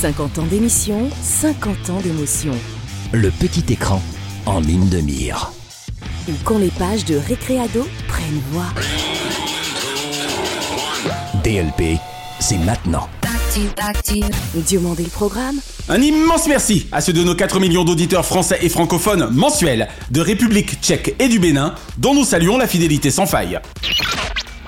50 ans d'émission, 50 ans d'émotion. Le petit écran en ligne de mire. Ou quand les pages de Récréado prennent voix. DLP, c'est maintenant. Diomandé le programme Un immense merci à ceux de nos 4 millions d'auditeurs français et francophones mensuels de République tchèque et du Bénin, dont nous saluons la fidélité sans faille.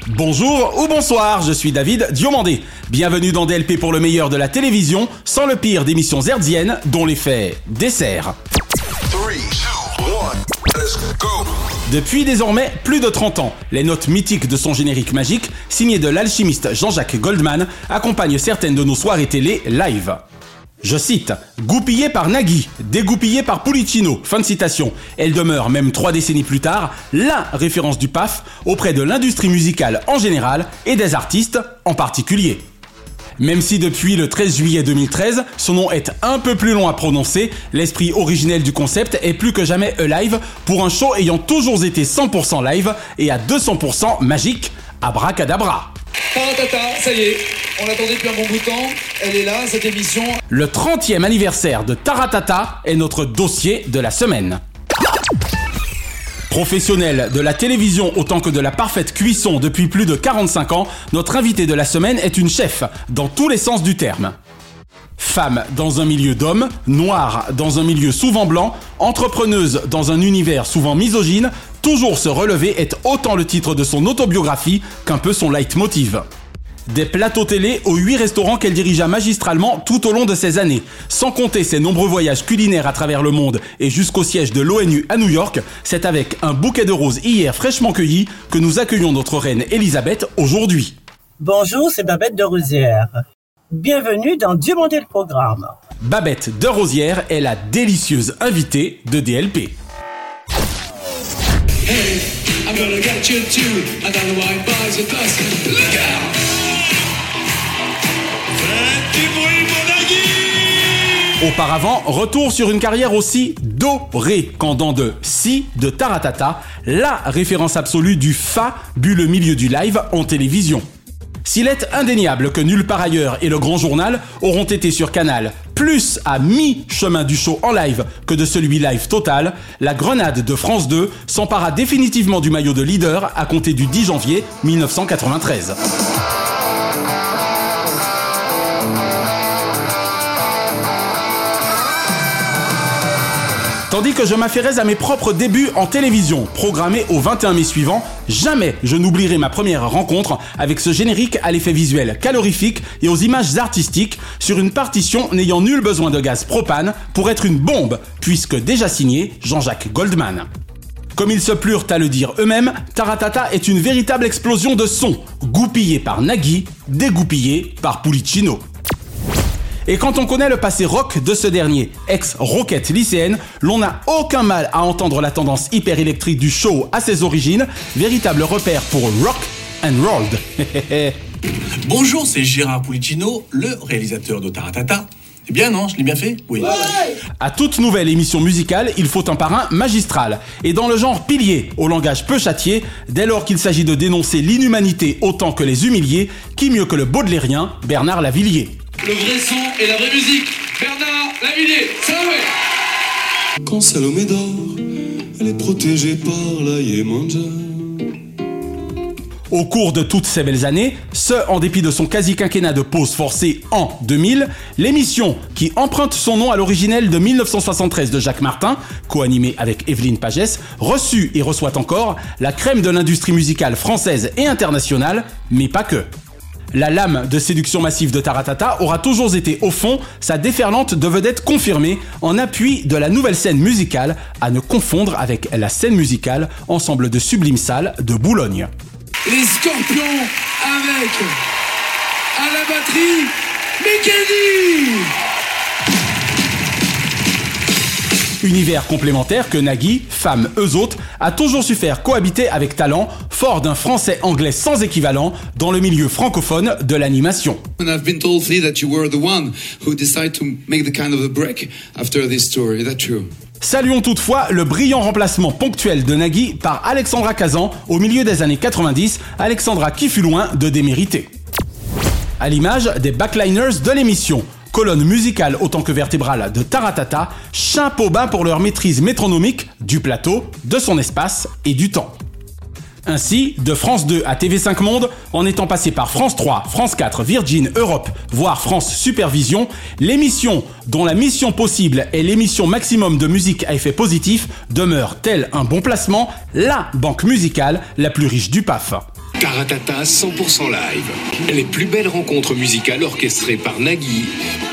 Bonjour ou bonsoir, je suis David Diomandé. Bienvenue dans DLP pour le meilleur de la télévision, sans le pire d'émissions hertziennes, dont l'effet dessert. Depuis désormais plus de 30 ans, les notes mythiques de son générique magique, signé de l'alchimiste Jean-Jacques Goldman, accompagnent certaines de nos soirées télé live. Je cite, goupillée par Nagui, dégoupillée par Pulicino, fin de citation. Elle demeure, même trois décennies plus tard, la référence du PAF auprès de l'industrie musicale en général et des artistes en particulier. Même si depuis le 13 juillet 2013, son nom est un peu plus long à prononcer, l'esprit originel du concept est plus que jamais live pour un show ayant toujours été 100% live et à 200% magique, abracadabra. Taratata, ça y est, on l'attendait depuis un bon bout de temps, elle est là, cette émission. Le 30e anniversaire de Taratata est notre dossier de la semaine. Professionnel de la télévision autant que de la parfaite cuisson depuis plus de 45 ans, notre invité de la semaine est une chef, dans tous les sens du terme. Femme dans un milieu d'hommes, noire dans un milieu souvent blanc, entrepreneuse dans un univers souvent misogyne, toujours se relever est autant le titre de son autobiographie qu'un peu son leitmotiv. Des plateaux télé aux huit restaurants qu'elle dirigea magistralement tout au long de ces années. Sans compter ses nombreux voyages culinaires à travers le monde et jusqu'au siège de l'ONU à New York, c'est avec un bouquet de roses hier fraîchement cueilli que nous accueillons notre reine Elisabeth aujourd'hui. Bonjour, c'est Babette de Rousière. Bienvenue dans Dieu le programme. Babette de Rosière est la délicieuse invitée de DLP. Auparavant, retour sur une carrière aussi dorée qu'en dents de si de Taratata, la référence absolue du fa bu le milieu du live en télévision. S'il est indéniable que nulle part ailleurs et le grand journal auront été sur Canal, plus à mi-chemin du show en live que de celui live total, la grenade de France 2 s'empara définitivement du maillot de leader à compter du 10 janvier 1993. Tandis que je m'affairais à mes propres débuts en télévision, programmés au 21 mai suivant, jamais je n'oublierai ma première rencontre avec ce générique à l'effet visuel calorifique et aux images artistiques sur une partition n'ayant nul besoin de gaz propane pour être une bombe, puisque déjà signé Jean-Jacques Goldman. Comme ils se plurent à le dire eux-mêmes, Taratata est une véritable explosion de sons, goupillée par Nagui, dégoupillée par Pulicino. Et quand on connaît le passé rock de ce dernier, ex-roquette lycéenne, l'on n'a aucun mal à entendre la tendance hyper électrique du show à ses origines, véritable repère pour rock and rolled. Bonjour, c'est Gérard Pulicino, le réalisateur de Taratata. C'est bien, non Je l'ai bien fait? Oui. À toute nouvelle émission musicale, il faut un parrain magistral. Et dans le genre pilier, au langage peu châtié, dès lors qu'il s'agit de dénoncer l'inhumanité autant que les humiliés, qui mieux que le baudelairien Bernard Lavillier? Le vrai son et la vraie musique. Bernard Lavillier, Salomé! Quand Salomé dort, elle est protégée par la Yemanja. Au cours de toutes ces belles années, ce en dépit de son quasi-quinquennat de pause forcée en 2000, l'émission qui emprunte son nom à l'originel de 1973 de Jacques Martin, co-animée avec Evelyne Pagès, reçut et reçoit encore la crème de l'industrie musicale française et internationale, mais pas que. La lame de séduction massive de Taratata aura toujours été au fond sa déferlante de vedettes confirmée en appui de la nouvelle scène musicale à ne confondre avec la scène musicale ensemble de sublimes salles de Boulogne. Les Scorpions avec à la batterie Mickey Univers complémentaire que Nagui, femme eux autres, a toujours su faire cohabiter avec talent, fort d'un français anglais sans équivalent dans le milieu francophone de l'animation. And I've been told Lee that you were the one who decided to make the kind of a break after this story. Is that true? Saluons toutefois le brillant remplacement ponctuel de Nagui par Alexandra Kazan au milieu des années 90, Alexandra qui fut loin de démériter. À l'image des backliners de l'émission, colonne musicale autant que vertébrale de Taratata, chapeau bas pour leur maîtrise métronomique du plateau, de son espace et du temps. Ainsi, de France 2 à TV5 Monde, en étant passé par France 3, France 4, Virgin, Europe, voire France Supervision, l'émission dont la mission possible est l'émission maximum de musique à effet positif demeure, tel un bon placement, la banque musicale la plus riche du PAF. Taratata 100% live. Les plus belles rencontres musicales orchestrées par Nagui.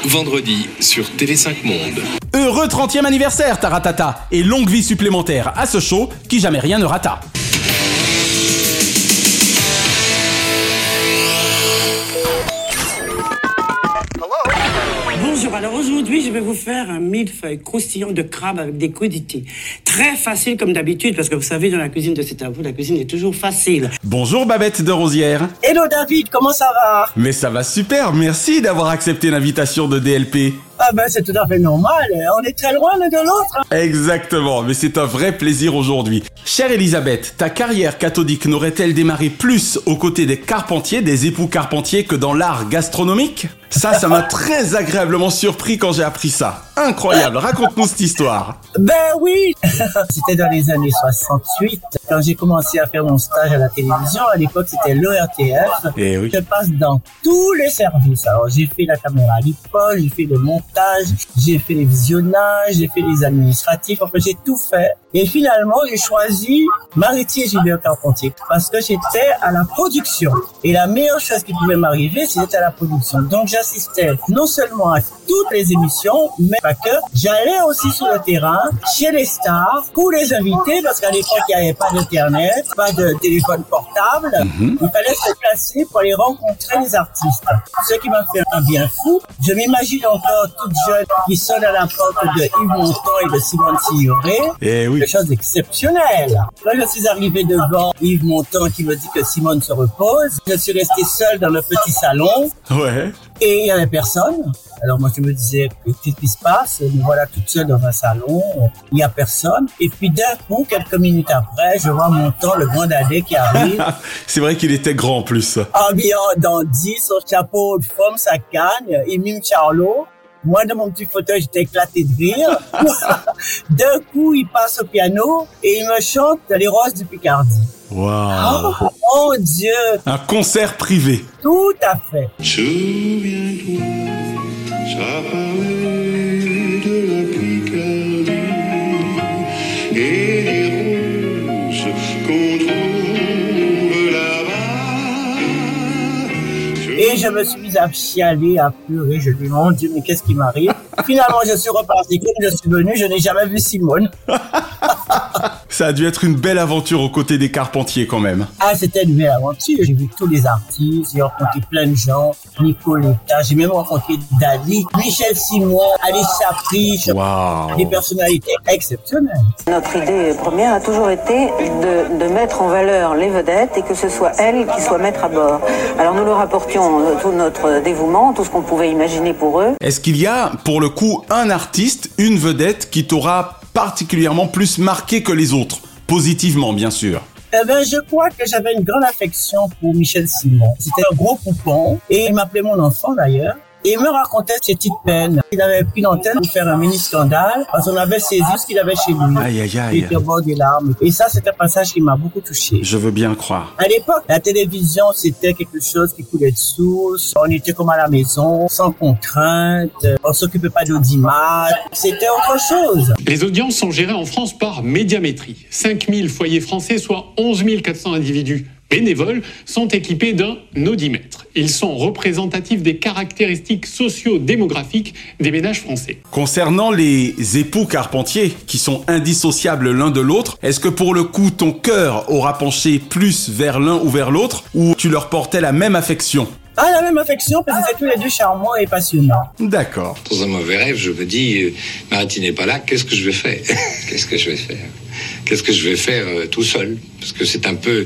Vendredi sur TV5 Monde. Heureux 30e anniversaire Taratata et longue vie supplémentaire à ce show qui jamais rien ne rata. Alors aujourd'hui, je vais vous faire un millefeuille croustillant de crabe avec des crudités. Très facile comme d'habitude, parce que vous savez, dans la cuisine de C'est à vous, la cuisine est toujours facile. Bonjour Babette de Rosière. Hello David, comment ça va? Mais ça va super, merci d'avoir accepté l'invitation de DLP. Ah ben c'est tout à fait normal, on est très loin l'un de l'autre. hein. Exactement, mais c'est un vrai plaisir aujourd'hui. Chère Elisabeth, ta carrière cathodique n'aurait-elle démarré plus aux côtés des carpentiers, des époux carpentiers que dans l'art gastronomique? Ça, ça m'a très agréablement surpris quand j'ai appris ça. Incroyable, raconte-nous cette histoire. Ben oui C'était dans les années 68, quand j'ai commencé à faire mon stage à la télévision. À l'époque, c'était l'ORTF. Eh oui. Je passe dans tous les services. Alors, j'ai fait la caméra à l'école, j'ai fait le montage, j'ai fait les visionnages, j'ai fait les administratifs. Enfin, j'ai tout fait. Et finalement, j'ai choisi Maritier Gilbert Carpentier parce que j'étais à la production. Et la meilleure chose qui pouvait m'arriver, c'était à la production. Donc, j'assistais non seulement à toutes les émissions, mais pas que. J'allais aussi sur le terrain, chez les stars, pour les invités, parce qu'à l'époque, il n'y avait pas d'internet, pas de téléphone portable. Il fallait se placer pour aller rencontrer les artistes. Ce qui m'a fait un bien fou. Je m'imagine encore toute jeune qui sonne à la porte de Yves Montand et de Simone Signoret. Eh oui. Quelque chose d'exceptionnel. Quand je suis arrivé devant Yves Montand qui me dit que Simone se repose, je suis resté seul dans le petit salon Ouais. Et il y avait personne. Alors moi je me disais, qu'est-ce qui se passe? Me voilà toute seule dans un salon, il y a personne. Et puis d'un coup, quelques minutes après, je vois Montand, le grand dadais qui arrive, C'est vrai qu'il était grand en plus. habillé en dandy, son chapeau de forme, sa canne, il mime Charlot. Moi, dans mon petit fauteuil, j'étais éclaté de rire. D'un coup, il passe au piano et il me chante Les Roses du Picardie. Waouh. Oh, mon Dieu, Un concert privé. tout à fait. Souviens-toi, ça parlait de la Picardie et des roses qu'on trouve là-bas. Et je me suis mis à chialer, à pleurer. Je lui ai dit, mon Dieu, mais qu'est-ce qui m'arrive? Finalement, je suis reparti. Comme je suis venu, je n'ai jamais vu Simone. Ça a dû être une belle aventure aux côtés des Carpentiers quand même. Ah, c'était une belle aventure. J'ai vu tous les artistes, j'ai rencontré plein de gens. Nicoletta, j'ai même rencontré Dali, Michel Simon, Alice Chapriche, Waouh. des personnalités exceptionnelles. Notre idée première a toujours été de, de mettre en valeur les vedettes et que ce soit elles qui soient maîtres à bord. Alors nous leur apportions euh, tout notre dévouement, tout ce qu'on pouvait imaginer pour eux. Est-ce qu'il y a, pour le coup, un artiste, une vedette qui t'aura particulièrement plus marqué que les autres Positivement, bien sûr. Eh ben, je crois que j'avais une grande affection pour Michel Simon. C'était un gros poupon et il m'appelait mon enfant d'ailleurs. Et il me racontait ses petites peines. Il avait pris l'antenne pour faire un mini-scandale parce qu'on avait saisi ce qu'il avait chez lui. Aïe, aïe, Il aïe. était au bord des larmes. Et ça, c'est un passage qui m'a beaucoup touché. Je veux bien croire. À l'époque, la télévision, c'était quelque chose qui coulait de source. On était comme à la maison, sans contrainte. On s'occupait pas d'audimat. C'était autre chose. Les audiences sont gérées en France par médiamétrie. 5000 foyers français, soit 11 400 individus bénévoles, sont équipés d'un audimètre. Ils sont représentatifs des caractéristiques socio-démographiques des ménages français. Concernant les époux Carpentiers, qui sont indissociables l'un de l'autre, est-ce que pour le coup ton cœur aura penché plus vers l'un ou vers l'autre, ou tu leur portais la même affection? Ah, la même affection parce que c'est tous les deux charmants et passionnants. D'accord. Dans un mauvais rêve, je me dis, euh, Mariti n'est pas là, qu'est-ce que je vais faire? Qu'est-ce que je vais faire? Qu'est-ce que je vais faire euh, tout seul? Parce que c'est un peu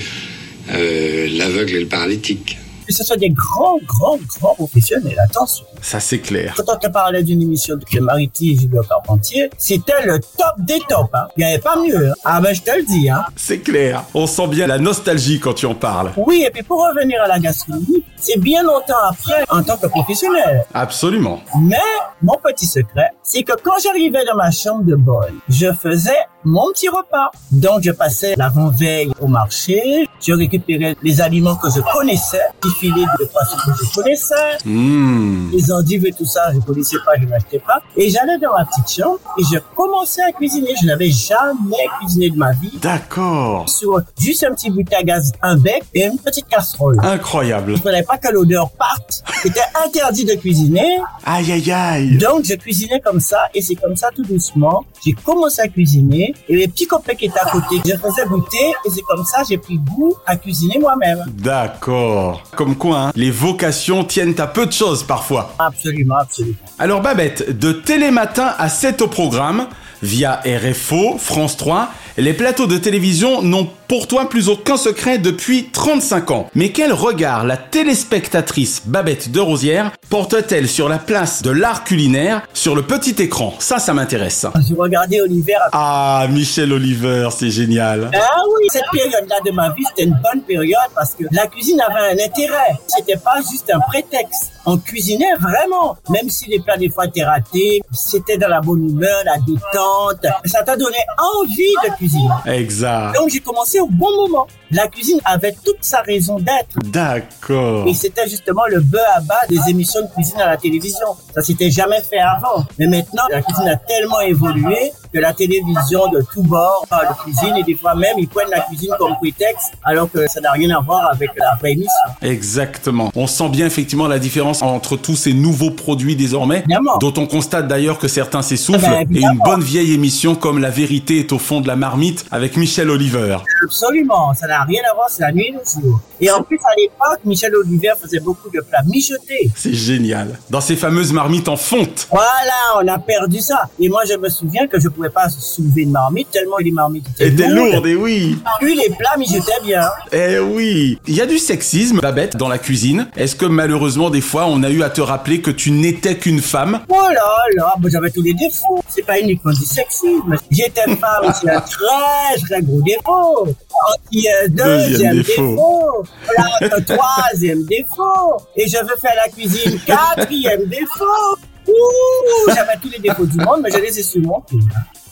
euh, l'aveugle et le paralytique. Que ce soit des grands, grands, grands professionnels, attention. Ça, c'est clair. Quand on te parlait d'une émission de Mariti et Julien Carpentier, c'était le top des tops. Hein. Il n'y avait pas mieux. Hein. Ah ben je te le dis. Hein. C'est clair. On sent bien la nostalgie quand tu en parles. Oui, et puis pour revenir à la gastronomie, c'est bien longtemps après en tant que professionnel. Absolument. Mais mon petit secret, c'est que quand j'arrivais dans ma chambre de bonne, je faisais mon petit repas. Donc je passais l'avant-veille au marché, je récupérais les aliments que je connaissais, les filets de poisson que je connaissais, Mmh. les endives et tout ça, je connaissais pas, je n'achetais pas. Et j'allais dans ma petite chambre et je commençais à cuisiner. Je n'avais jamais cuisiné de ma vie. D'accord. Sur juste un petit bouteille à gaz, un bec et une petite casserole. Incroyable. Je voulais pas que l'odeur parte. C'était interdit de cuisiner. Aïe, aïe, aïe. Donc, je cuisinais comme ça, et c'est comme ça, tout doucement. J'ai commencé à cuisiner, et les petits copains qui étaient à côté, je faisais goûter, et c'est comme ça, j'ai pris goût à cuisiner moi-même. D'accord. Comme quoi, hein, les vocations tiennent à peu de choses parfois. Absolument, absolument. Alors Babette, de Télématin à 7 au programme, via RFO, France 3, les plateaux de télévision n'ont pour toi plus aucun secret depuis 35 ans. Mais quel regard la téléspectatrice Babette de Rosière porte-t-elle sur la place de l'art culinaire sur le petit écran? Ça, ça m'intéresse. Je regardais Oliver. Ah, Michel Oliver, c'est génial. Ah oui, cette période-là de ma vie, c'était une bonne période parce que la cuisine avait un intérêt. C'était pas juste un prétexte. On cuisinait vraiment. Même si les plats des fois étaient ratés, c'était dans la bonne humeur, la détente. Ça t'a donné envie de cuisiner. Exact. Donc j'ai commencé au bon moment. La cuisine avait toute sa raison d'être. D'accord. Et c'était justement le bœuf à bas des émissions de cuisine à la télévision. Ça s'était jamais fait avant. Mais maintenant, la cuisine a tellement évolué que la télévision de tous bords parle de cuisine et des fois même ils prennent la cuisine comme prétexte alors que ça n'a rien à voir avec la vraie émission. Exactement. On sent bien effectivement la différence entre tous ces nouveaux produits désormais, Évidemment. dont on constate d'ailleurs que certains s'essoufflent, Eh ben, et une bonne vieille émission comme La vérité est au fond de la marmite avec Michel Oliver. Absolument, ça n'a rien à voir, c'est la nuit et le jour. Et en plus, à l'époque, Michel Olivier faisait beaucoup de plats mijotés. C'est génial. Dans ces fameuses marmites en fonte. Voilà, on a perdu ça. Et moi, je me souviens que je pouvais pas soulever une marmite tellement les marmites étaient Était lourdes. lourde, et oui. Puis les plats mijotaient bien. Eh oui. Il y a du sexisme, Babette, dans la cuisine. Est-ce que malheureusement, des fois, on a eu à te rappeler que tu n'étais qu'une femme? Oh là là, bah, j'avais tous les défauts. C'est pas uniquement du sexisme. J'étais femme, c'est un très très gros défaut. Ensuite, euh, Deuxième deuxième défaut. Voilà, euh, troisième défaut. Et je veux faire la cuisine, quatrième défaut. Ouh, j'avais tous les défauts du monde, mais je les ai surmontés.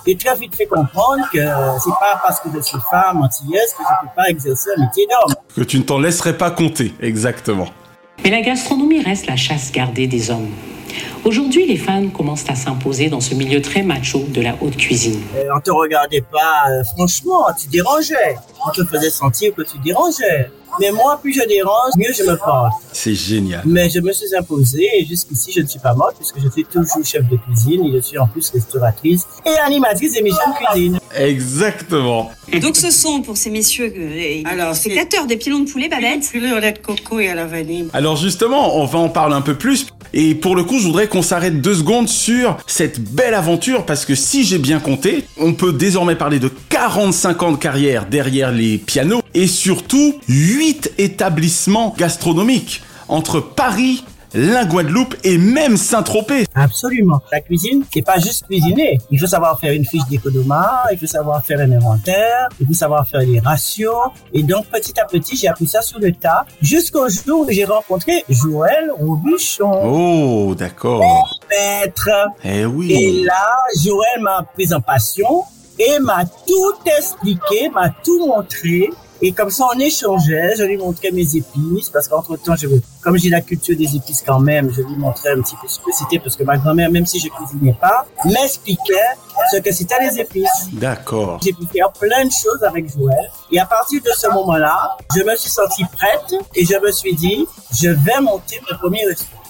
J'ai très vite fait comprendre que c'est pas parce que je suis femme antillaise que je peux pas exercer un métier d'homme. Que tu ne t'en laisserais pas compter. Exactement. Mais la gastronomie reste la chasse gardée des hommes. Aujourd'hui, les femmes commencent à s'imposer dans ce milieu très macho de la haute cuisine. Euh, on te regardait pas, euh, franchement, tu dérangeais. On te faisait sentir que tu dérangeais. Mais moi, plus je dérange, mieux je me porte. C'est génial. Mais je me suis imposée et jusqu'ici, je ne suis pas morte puisque je suis toujours chef de cuisine et je suis en plus restauratrice et animatrice d'émissions de cuisine. Exactement. Donc ce sont pour ces messieurs euh, Alors, spectateurs des pilons de poulet babettes. Puis le lait de coco et à la vanille. Alors justement, on va en parler un peu plus. Et pour le coup, je voudrais qu'on s'arrête deux secondes sur cette belle aventure parce que si j'ai bien compté, on peut désormais parler de 45 ans de carrière derrière les pianos et surtout 8 établissements gastronomiques entre Paris, la Guadeloupe et même Saint-Tropez. Absolument. La cuisine, c'est pas juste cuisiner. Il faut savoir faire une fiche d'économie, il faut savoir faire un inventaire, il faut savoir faire les ratios. Et donc, petit à petit, j'ai appris ça sur le tas jusqu'au jour où j'ai rencontré Joël Robuchon. Oh, d'accord. Maître. Eh oui. Et là, Joël m'a pris en passion et m'a tout expliqué, m'a tout montré. Et comme ça, on échangeait, je lui montrais mes épices, parce qu'entre temps, je, comme j'ai la culture des épices quand même, je lui montrais un petit peu ce que c'était, parce que ma grand-mère, même si je cuisinais pas, m'expliquait ce que c'était les épices. D'accord. J'ai pu faire plein de choses avec Joël. Et à partir de ce moment-là, je me suis sentie prête et je me suis dit, je vais monter mon premier restaurant.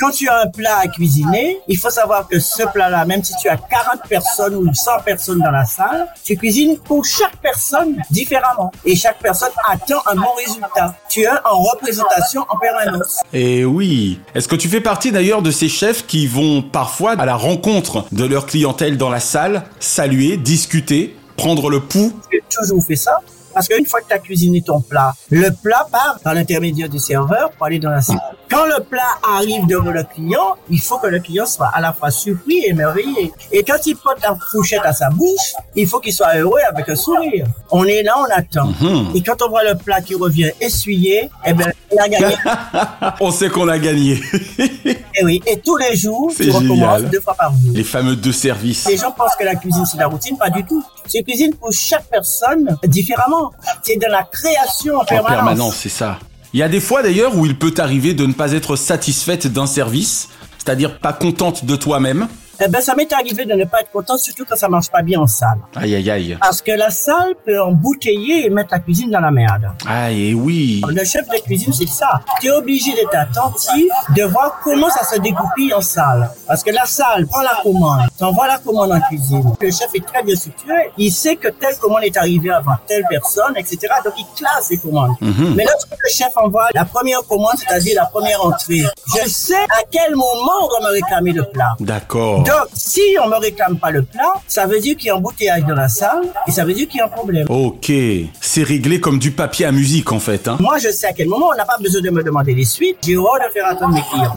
Quand tu as un plat à cuisiner, il faut savoir que ce plat-là, même si tu as 40 personnes ou 100 personnes dans la salle, tu cuisines pour chaque personne différemment. Et chaque personne attend un bon résultat. Tu es en représentation en permanence. Et oui. Est-ce que tu fais partie d'ailleurs de ces chefs qui vont parfois à la rencontre de leur clientèle dans la salle, saluer, discuter, prendre le pouls? J'ai toujours fait ça. Parce qu'une fois que tu as cuisiné ton plat, le plat part par l'intermédiaire du serveur pour aller dans la salle. Quand le plat arrive devant le client, il faut que le client soit à la fois surpris et émerveillé. Et quand il porte la fourchette à sa bouche, il faut qu'il soit heureux avec un sourire. On est là, on attend. Mhm. Et quand on voit le plat qui revient essuyé, eh bien, on a gagné. On sait qu'on a gagné. et oui, et tous les jours, tu recommences deux fois par jour. Les fameux deux services. Les gens pensent que la cuisine c'est la routine, pas du tout. C'est cuisine pour chaque personne différemment. C'est de la création en En permanence. permanence, c'est ça. Il y a des fois d'ailleurs où il peut t'arriver de ne pas être satisfaite d'un service, c'est-à-dire pas contente de toi-même. Eh ben, ça m'est arrivé de ne pas être content, surtout quand ça marche pas bien en salle. Aïe aïe aïe. Parce que la salle peut embouteiller et mettre la cuisine dans la merde. Aïe et oui. Le chef de cuisine, c'est ça. Tu es obligé d'être attentif, de voir comment ça se dégoupille en salle. Parce que la salle prend la commande, t'envoie la commande en cuisine. Le chef est très bien structuré. Il sait que telle commande est arrivée avant telle personne, etc. Donc il classe les commandes. Mhm. Mais lorsque le chef envoie la première commande, c'est-à-dire la première entrée, je sais à quel moment on doit me réclamer le plat. D'accord. Donc, si on me réclame pas le plat, ça veut dire qu'il y a embouteillage dans la salle et ça veut dire qu'il y a un problème. Ok. C'est réglé comme du papier à musique en fait. Hein. Moi, je sais à quel moment on n'a pas besoin de me demander les suites. J'ai horreur de faire attendre mes clients.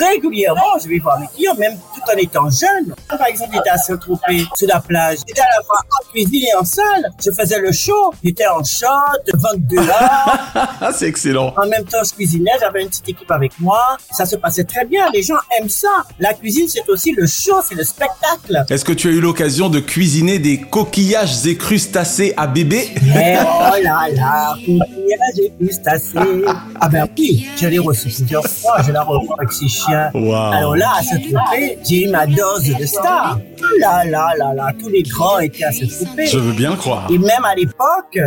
Régulièrement, je vais voir mes clients, même en étant jeune. Par exemple, j'étais à Saint-Tropez, sur la plage, j'étais à la fois en cuisine et en salle. Je faisais le show. J'étais en short, 22 heures. C'est excellent. En même temps, je cuisinais, j'avais une petite équipe avec moi. Ça se passait très bien. Les gens aiment ça. La cuisine, c'est aussi le show, c'est le spectacle. Est-ce que tu as eu l'occasion de cuisiner des coquillages et crustacés à bébé? Mais oh là là, coquillage et crustacés. Ah ben oui, je l'ai reçu plusieurs fois, je l'ai reçu avec ses chiens. Wow. Alors là, à se tromper, j'ai eu ma dose de star. Là, là, là, là, tous les grands étaient à se tromper. Je veux bien le croire. Et même à l'époque,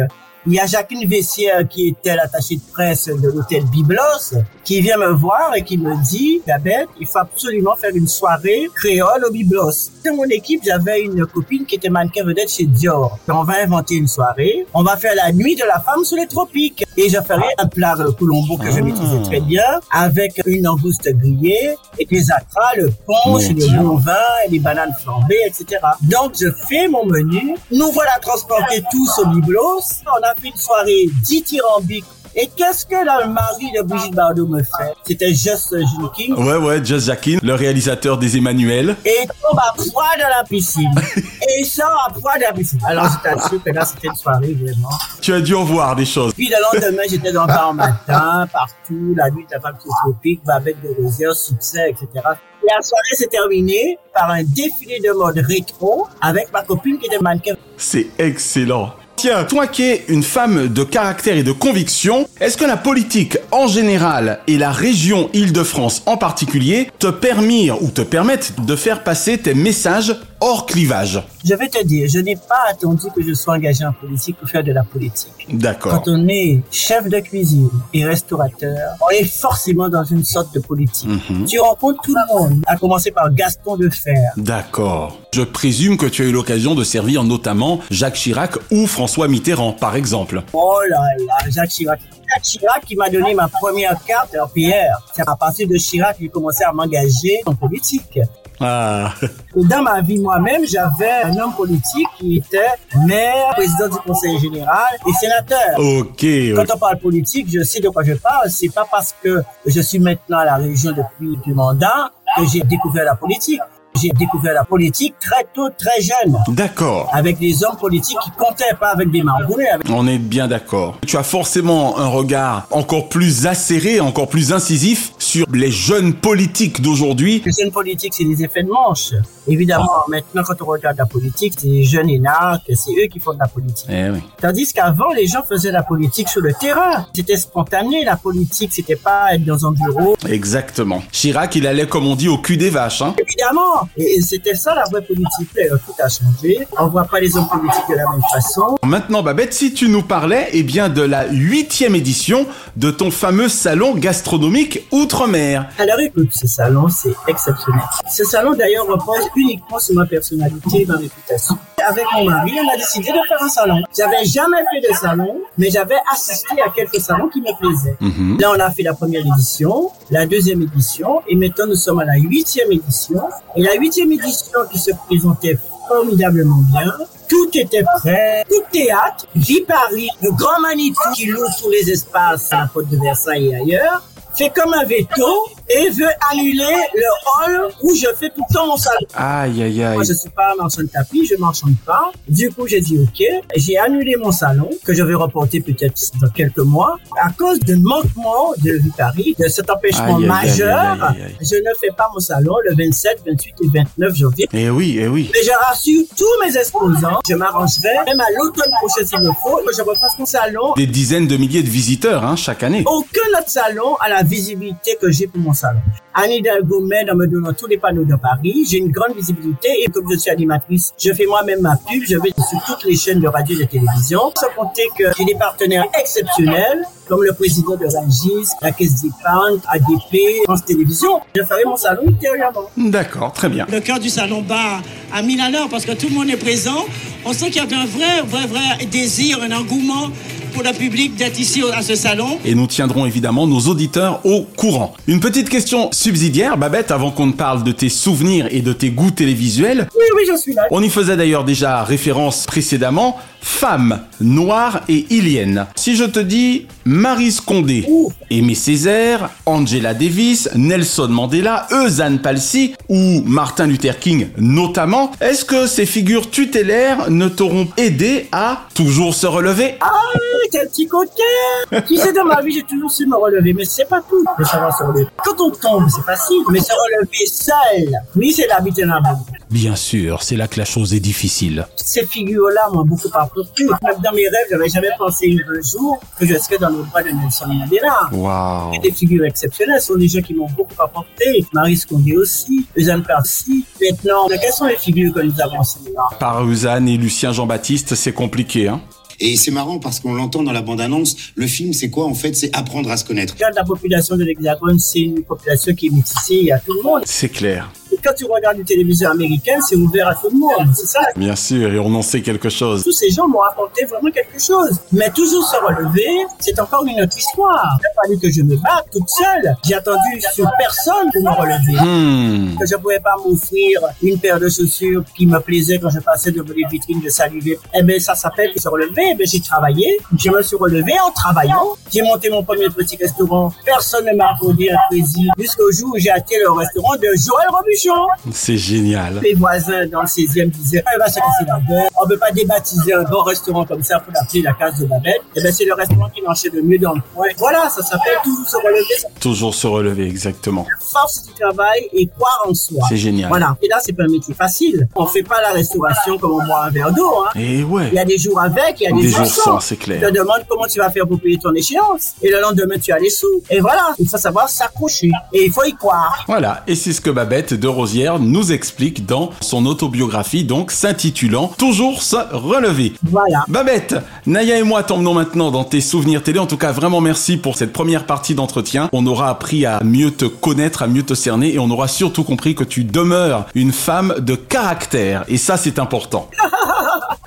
il y a Jacqueline Vessière qui était l'attachée de presse de l'hôtel Biblos qui vient me voir et qui me dit, Babette, il faut absolument faire une soirée créole au Biblos. Dans mon équipe, j'avais une copine qui était mannequin vedette chez Dior. On va inventer une soirée. On va faire la nuit de la femme sous les tropiques. Et je ferai un plat de colombo que je maîtrisais très bien avec une langouste grillée et des acras, le punch, le bon vin et les bananes flambées, etc. Donc, je fais mon menu. Nous voilà transportés tous au Biblos. On a une soirée dithyrambique. Et qu'est-ce que là, le mari de Brigitte Bardot me fait C'était juste Gene King. Ouais, ouais, Just Jackin, le réalisateur des Emmanuel. Et tombe à poids de la piscine. et sort à poids de la piscine. Alors, je t'assure que là, c'était une soirée vraiment. Tu as dû en voir des choses. Puis le lendemain, j'étais dans le bar matin, partout, la nuit la femme tropique, Babette de Rosière, succès, etc. Et la soirée s'est terminée par un défilé de mode rétro avec ma copine qui était mannequin. C'est excellent. Tiens, toi qui es une femme de caractère et de conviction, est-ce que la politique en général et la région Île-de-France en particulier te permirent ou te permettent de faire passer tes messages hors clivage Je vais te dire, je n'ai pas attendu que je sois engagé en politique pour faire de la politique. D'accord. Quand on est chef de cuisine et restaurateur, on est forcément dans une sorte de politique. Mhm. Tu rencontres tout le monde, à commencer par Gaston Defer. D'accord. Je présume que tu as eu l'occasion de servir notamment Jacques Chirac ou François Mitterrand, par exemple. Oh là là, Jacques Chirac. Jacques Chirac qui m'a donné ma première carte RPR. C'est à partir de Chirac que j'ai commencé à m'engager en politique. Ah, dans ma vie moi-même, j'avais un homme politique qui était maire, président du conseil général et sénateur. ok. Quand on parle politique, je sais de quoi je parle. C'est pas parce que je suis maintenant à la région depuis du mandat que j'ai découvert la politique. J'ai découvert la politique très tôt, très jeune. D'accord. Avec des hommes politiques qui comptaient pas avec des margoulets. Avec... On est bien d'accord. Tu as forcément un regard encore plus acéré, encore plus incisif sur les jeunes politiques d'aujourd'hui. Les jeunes politiques, c'est des effets de manche. Évidemment, maintenant, quand on regarde la politique, c'est les jeunes énarques, c'est eux qui font de la politique. Eh oui. Tandis qu'avant, les gens faisaient la politique sur le terrain. C'était spontané, la politique, c'était pas être dans un bureau. Exactement. Chirac, il allait, comme on dit, au cul des vaches. Hein. Et Et, et c'était ça la vraie politique. D'ailleurs, tout a changé. On voit pas les hommes politiques de la même façon. Maintenant, Babette, si tu nous parlais, eh bien, de la huitième édition de ton fameux salon gastronomique Outre-mer. Alors écoute, ce salon, c'est exceptionnel. Ce salon, d'ailleurs, repose uniquement sur ma personnalité et ma réputation. Avec mon mari, on a décidé de faire un salon. J'avais jamais fait de salon, mais j'avais assisté à quelques salons qui me plaisaient. Mhm. Là, on a fait la première édition, la deuxième édition, et maintenant nous sommes à la huitième édition. Et la huitième édition qui se présentait formidablement bien. Tout était prêt, tout théâtre, J Paris, le grand Manitou qui loue tous les espaces à la porte de Versailles et ailleurs, fait comme un veto et veut annuler le hall où je fais tout le temps mon salon. Aïe, aïe, aïe. Moi, je suis pas marchand de tapis, je marchande pas. Du coup, j'ai dit OK. J'ai annulé mon salon, que je vais reporter peut-être dans quelques mois, à cause de manquement de Vie Paris, de cet empêchement Aïe, aïe, aïe, majeur. aïe. Je ne fais pas mon salon le 27, 28 et 29 janvier. Eh oui, eh oui. Mais je rassure tous mes exposants. Je m'arrangerai, même à l'automne prochain s'il me faut, que je refasse mon salon. Des dizaines de milliers de visiteurs, hein, chaque année. Aucun autre salon a la visibilité que j'ai pour mon salon. Anne Hidalgo m'aide en me donnant tous les panneaux de Paris. J'ai une grande visibilité et comme je suis animatrice, je fais moi-même ma pub. Je vais sur toutes les chaînes de radio et de télévision. Sans compter que j'ai des partenaires exceptionnels comme le président de Rangis, la Caisse d'épargne, ADP, France Télévisions. Je ferai mon salon ultérieurement. D'accord, très bien. Le cœur du salon bat à mille à l'heure parce que tout le monde est présent. On sent qu'il y avait un vrai, vrai, vrai désir, un engouement pour le public d'être ici à ce salon. Et nous tiendrons évidemment nos auditeurs au courant. Une petite question subsidiaire, Babette, avant qu'on ne parle de tes souvenirs et de tes goûts télévisuels. Oui, oui, je suis là. On y faisait d'ailleurs déjà référence précédemment. Femme, noire et ilienne. Si je te dis Marie Scondé, Aimé Césaire, Angela Davis, Nelson Mandela, Eusanne Palsy ou Martin Luther King notamment, est-ce que ces figures tutélaires ne t'auront aidé à toujours se relever? Ah, quel petit coquin Tu sais, dans ma vie, j'ai toujours su me relever, mais c'est pas tout de savoir se relever. Quand on tombe, c'est facile, mais se relever seul, oui, c'est l'habitude d'un Bien sûr, c'est là que la chose est difficile. Ces figures-là m'ont beaucoup apporté. Même dans mes rêves, j'avais jamais pensé un jour que je serais dans le bras de Nelson Mandela. Waouh Et des figures exceptionnelles ce sont des gens qui m'ont beaucoup apporté. Marie Scondé aussi, Eusanne Percy. Maintenant, quelles sont les figures que nous avons là Par Eusanne et Lucien Jean-Baptiste, c'est compliqué, hein Et c'est marrant parce qu'on l'entend dans la bande-annonce. Le film, c'est quoi en fait? C'est apprendre à se connaître. La population de l'Hexagone, c'est une population qui est métissée, il y a tout le monde. C'est clair. Quand tu regardes une télévision américaine, c'est ouvert à tout le monde, c'est ça. Bien sûr, et on en sait quelque chose. Tous ces gens m'ont apporté vraiment quelque chose. Mais toujours se relever, c'est encore une autre histoire. Il a fallu que je me batte toute seule. J'ai attendu sur personne pour me relever. Hmm. Que je pouvais pas m'offrir une paire de chaussures qui me plaisait quand je passais devant les vitrines de saluer. Eh ben, ça s'appelle se relever. Eh ben, j'ai travaillé. Je me suis relevé en travaillant. J'ai monté mon premier petit restaurant. Personne ne m'a accordé un plaisir. Jusqu'au jour où j'ai acheté le restaurant de Joël Robuchon. C'est génial. Mes voisins dans le 16e disaient, elle va se casser la gueule. On peut pas débaptiser un bon restaurant comme ça pour l'appeler la case de Babette. Eh ben, c'est le restaurant qui marchait le mieux dans le coin. Voilà, ça s'appelle toujours se relever. Toujours se relever, exactement. force du travail et croire en soi. C'est génial. Voilà. Et là, c'est pas un métier facile. On fait pas la restauration comme on boit un verre d'eau, hein. Et ouais. Il y a des jours avec, il y a des, Des jours sans. c'est clair. Je te demande comment tu vas faire pour payer ton échéance. Et le lendemain, tu as les sous. Et voilà. Il faut savoir s'accrocher. Et il faut y croire. Voilà, et c'est ce que Babette de Rosière nous explique dans son autobiographie, donc s'intitulant Toujours se relever. Voilà. Babette, Naya et moi t'emmenons maintenant dans tes souvenirs télé. En tout cas, vraiment merci pour cette première partie d'entretien. On aura appris à mieux te connaître, à mieux te cerner, et on aura surtout compris que tu demeures une femme de caractère. Et ça, c'est important.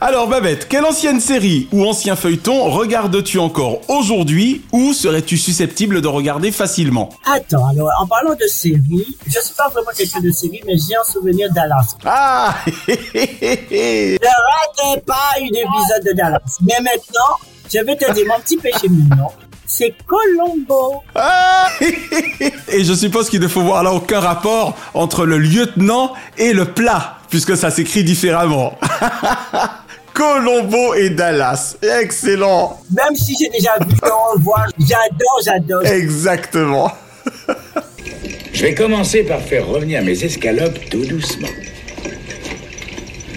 Alors Babette, quelle ancienne série ou ancien feuilleton regardes-tu encore aujourd'hui ou serais-tu susceptible de regarder facilement? Attends, alors, en parlant de série, je suis pas vraiment quelqu'un de série, mais j'ai un souvenir Dallas. Ah Ne ratez pas une épisode de Dallas. Mais maintenant, je vais te dire mon petit péché mignon. C'est Colombo. Ah Et je suppose qu'il ne faut voir là aucun rapport entre le lieutenant et le plat, puisque ça s'écrit différemment. Colombo et Dallas. Excellent. Même si j'ai déjà vu, on le voit. J'adore, j'adore. Exactement. Je vais commencer par faire revenir mes escalopes tout doucement.